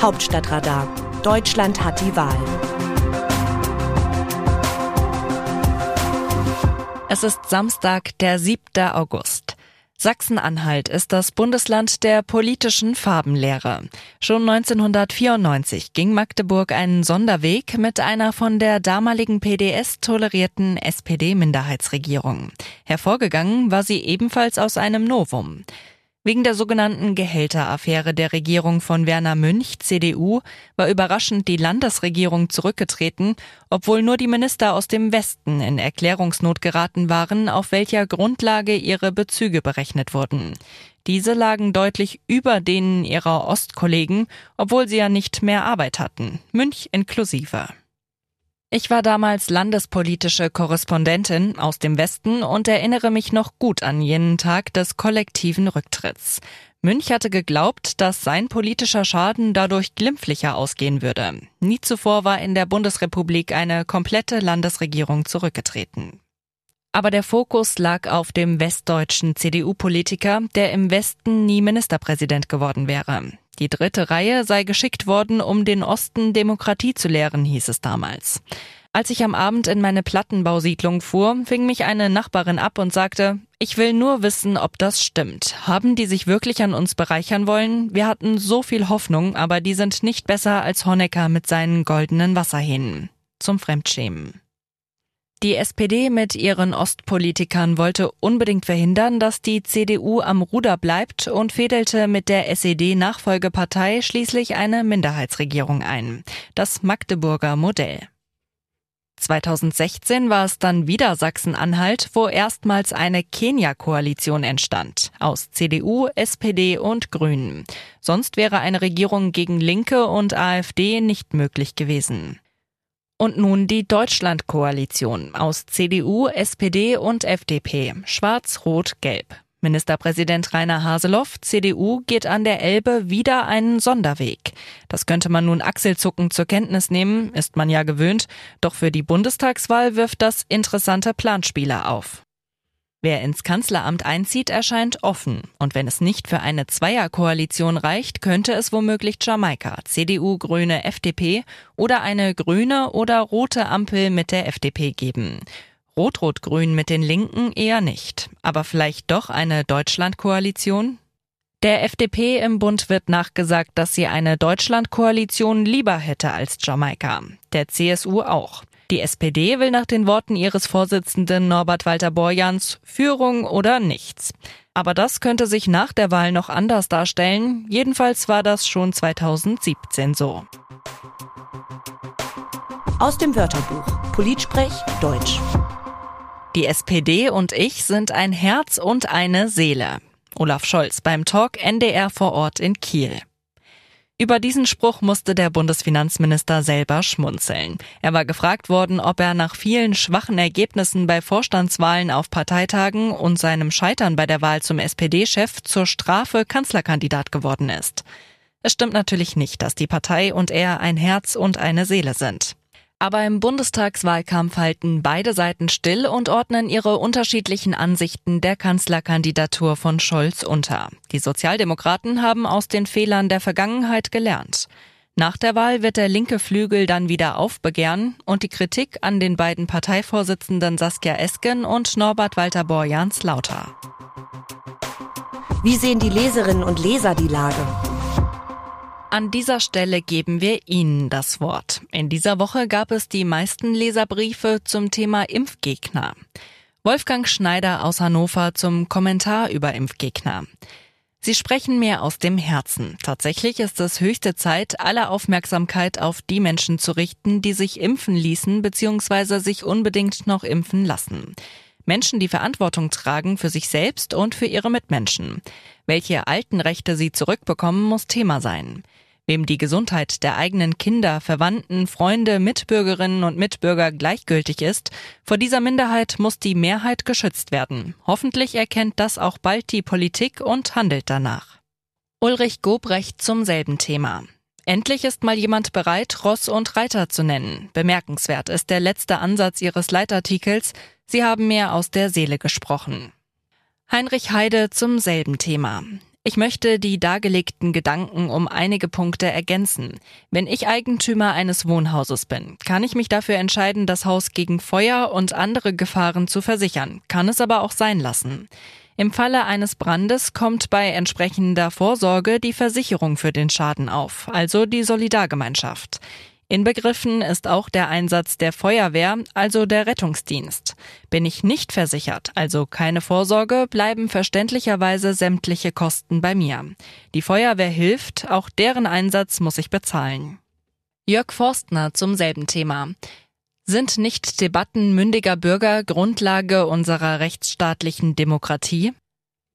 Hauptstadtradar. Deutschland hat die Wahl. Es ist Samstag, der 7. August. Sachsen-Anhalt ist das Bundesland der politischen Farbenlehre. Schon 1994 ging Magdeburg einen Sonderweg mit einer von der damaligen PDS tolerierten SPD-Minderheitsregierung. Hervorgegangen war sie ebenfalls aus einem Novum. Wegen der sogenannten Gehälteraffäre der Regierung von Werner Münch, CDU, war überraschend die Landesregierung zurückgetreten, obwohl nur die Minister aus dem Westen in Erklärungsnot geraten waren, auf welcher Grundlage ihre Bezüge berechnet wurden. Diese lagen deutlich über denen ihrer Ostkollegen, obwohl sie ja nicht mehr Arbeit hatten, Münch inklusive. Ich war damals landespolitische Korrespondentin aus dem Westen und erinnere mich noch gut an jenen Tag des kollektiven Rücktritts. Münch hatte geglaubt, dass sein politischer Schaden dadurch glimpflicher ausgehen würde. Nie zuvor war in der Bundesrepublik eine komplette Landesregierung zurückgetreten. Aber der Fokus lag auf dem westdeutschen CDU-Politiker, der im Westen nie Ministerpräsident geworden wäre. Die dritte Reihe sei geschickt worden, um den Osten Demokratie zu lehren, hieß es damals. Als ich am Abend in meine Plattenbausiedlung fuhr, fing mich eine Nachbarin ab und sagte, ich will nur wissen, ob das stimmt. Haben die sich wirklich an uns bereichern wollen? Wir hatten so viel Hoffnung, aber die sind nicht besser als Honecker mit seinen goldenen Wasserhähnen. Zum Fremdschämen. Die SPD mit ihren Ostpolitikern wollte unbedingt verhindern, dass die CDU am Ruder bleibt und fädelte mit der SED-Nachfolgepartei schließlich eine Minderheitsregierung ein. Das Magdeburger Modell. 2016 war es dann wieder Sachsen-Anhalt, wo erstmals eine Kenia-Koalition entstand. Aus CDU, SPD und Grünen. Sonst wäre eine Regierung gegen Linke und AfD nicht möglich gewesen. Und nun die Deutschland-Koalition aus CDU, SPD und FDP. Schwarz, Rot, Gelb. Ministerpräsident Rainer Haseloff, CDU, geht an der Elbe wieder einen Sonderweg. Das könnte man nun achselzuckend zur Kenntnis nehmen, ist man ja gewöhnt, doch für die Bundestagswahl wirft das interessante Planspiele auf. Wer ins Kanzleramt einzieht, erscheint offen. Und wenn es nicht für eine Zweierkoalition reicht, könnte es womöglich Jamaika, CDU, Grüne, FDP oder eine grüne oder rote Ampel mit der FDP geben. Rot-Rot-Grün mit den Linken eher nicht. Aber vielleicht doch eine Deutschlandkoalition? Der FDP im Bund wird nachgesagt, dass sie eine Deutschlandkoalition lieber hätte als Jamaika. Der CSU auch. Die SPD will nach den Worten ihres Vorsitzenden Norbert Walter Borjans Führung oder nichts. Aber das könnte sich nach der Wahl noch anders darstellen. Jedenfalls war das schon 2017 so. Aus dem Wörterbuch Politsprech Deutsch. Die SPD und ich sind ein Herz und eine Seele. Olaf Scholz beim Talk NDR vor Ort in Kiel. Über diesen Spruch musste der Bundesfinanzminister selber schmunzeln. Er war gefragt worden, ob er nach vielen schwachen Ergebnissen bei Vorstandswahlen auf Parteitagen und seinem Scheitern bei der Wahl zum SPD-Chef zur Strafe Kanzlerkandidat geworden ist. Es stimmt natürlich nicht, dass die Partei und er ein Herz und eine Seele sind. Aber im Bundestagswahlkampf halten beide Seiten still und ordnen ihre unterschiedlichen Ansichten der Kanzlerkandidatur von Scholz unter. Die Sozialdemokraten haben aus den Fehlern der Vergangenheit gelernt. Nach der Wahl wird der linke Flügel dann wieder aufbegehren und die Kritik an den beiden Parteivorsitzenden Saskia Esken und Norbert Walter Borjans lauter. Wie sehen die Leserinnen und Leser die Lage? An dieser Stelle geben wir Ihnen das Wort. In dieser Woche gab es die meisten Leserbriefe zum Thema Impfgegner. Wolfgang Schneider aus Hannover zum Kommentar über Impfgegner. Sie sprechen mir aus dem Herzen. Tatsächlich ist es höchste Zeit, alle Aufmerksamkeit auf die Menschen zu richten, die sich impfen ließen bzw. sich unbedingt noch impfen lassen. Menschen, die Verantwortung tragen für sich selbst und für ihre Mitmenschen. Welche alten Rechte sie zurückbekommen, muss Thema sein. Wem die Gesundheit der eigenen Kinder, Verwandten, Freunde, Mitbürgerinnen und Mitbürger gleichgültig ist, vor dieser Minderheit muss die Mehrheit geschützt werden. Hoffentlich erkennt das auch bald die Politik und handelt danach. Ulrich Gobrecht zum selben Thema. Endlich ist mal jemand bereit, Ross und Reiter zu nennen. Bemerkenswert ist der letzte Ansatz Ihres Leitartikels. Sie haben mehr aus der Seele gesprochen. Heinrich Heide zum selben Thema. Ich möchte die dargelegten Gedanken um einige Punkte ergänzen. Wenn ich Eigentümer eines Wohnhauses bin, kann ich mich dafür entscheiden, das Haus gegen Feuer und andere Gefahren zu versichern, kann es aber auch sein lassen. Im Falle eines Brandes kommt bei entsprechender Vorsorge die Versicherung für den Schaden auf, also die Solidargemeinschaft. Inbegriffen ist auch der Einsatz der Feuerwehr, also der Rettungsdienst. Bin ich nicht versichert, also keine Vorsorge, bleiben verständlicherweise sämtliche Kosten bei mir. Die Feuerwehr hilft, auch deren Einsatz muss ich bezahlen. Jörg Forstner zum selben Thema. Sind nicht Debatten mündiger Bürger Grundlage unserer rechtsstaatlichen Demokratie?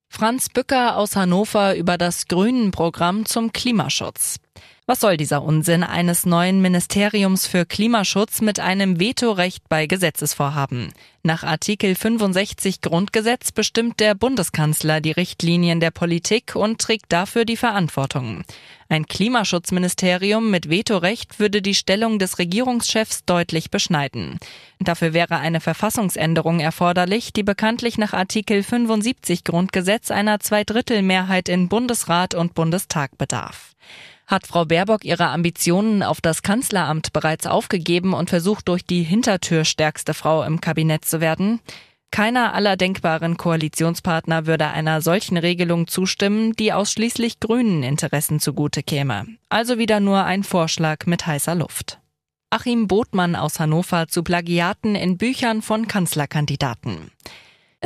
Franz Bücker aus Hannover über das Grünen-Programm zum Klimaschutz. Was soll dieser Unsinn eines neuen Ministeriums für Klimaschutz mit einem Vetorecht bei Gesetzesvorhaben? Nach Artikel 65 Grundgesetz bestimmt der Bundeskanzler die Richtlinien der Politik und trägt dafür die Verantwortung. Ein Klimaschutzministerium mit Vetorecht würde die Stellung des Regierungschefs deutlich beschneiden. Dafür wäre eine Verfassungsänderung erforderlich, die bekanntlich nach Artikel 75 Grundgesetz einer Zweidrittelmehrheit in Bundesrat und Bundestag bedarf. Hat Frau Baerbock ihre Ambitionen auf das Kanzleramt bereits aufgegeben und versucht durch die Hintertür stärkste Frau im Kabinett zu werden? Keiner aller denkbaren Koalitionspartner würde einer solchen Regelung zustimmen, die ausschließlich grünen Interessen zugute käme. Also wieder nur ein Vorschlag mit heißer Luft. Achim Botmann aus Hannover zu Plagiaten in Büchern von Kanzlerkandidaten.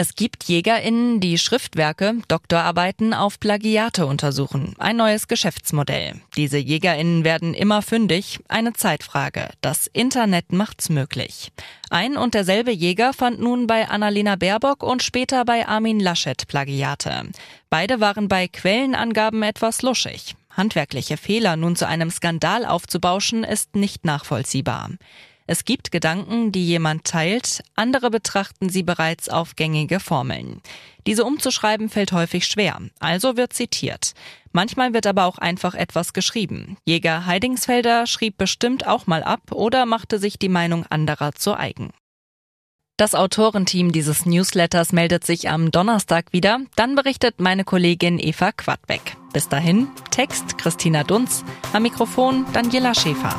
Es gibt JägerInnen, die Schriftwerke, Doktorarbeiten auf Plagiate untersuchen. Ein neues Geschäftsmodell. Diese JägerInnen werden immer fündig. Eine Zeitfrage. Das Internet macht's möglich. Ein und derselbe Jäger fand nun bei Annalena Baerbock und später bei Armin Laschet Plagiate. Beide waren bei Quellenangaben etwas luschig. Handwerkliche Fehler nun zu einem Skandal aufzubauschen, ist nicht nachvollziehbar. Es gibt Gedanken, die jemand teilt, andere betrachten sie bereits auf gängige Formeln. Diese umzuschreiben fällt häufig schwer, also wird zitiert. Manchmal wird aber auch einfach etwas geschrieben. Jäger Heidingsfelder schrieb bestimmt auch mal ab oder machte sich die Meinung anderer zu eigen. Das Autorenteam dieses Newsletters meldet sich am Donnerstag wieder. Dann berichtet meine Kollegin Eva Quadbeck. Bis dahin, Text Christina Dunz, am Mikrofon Daniela Schäfer.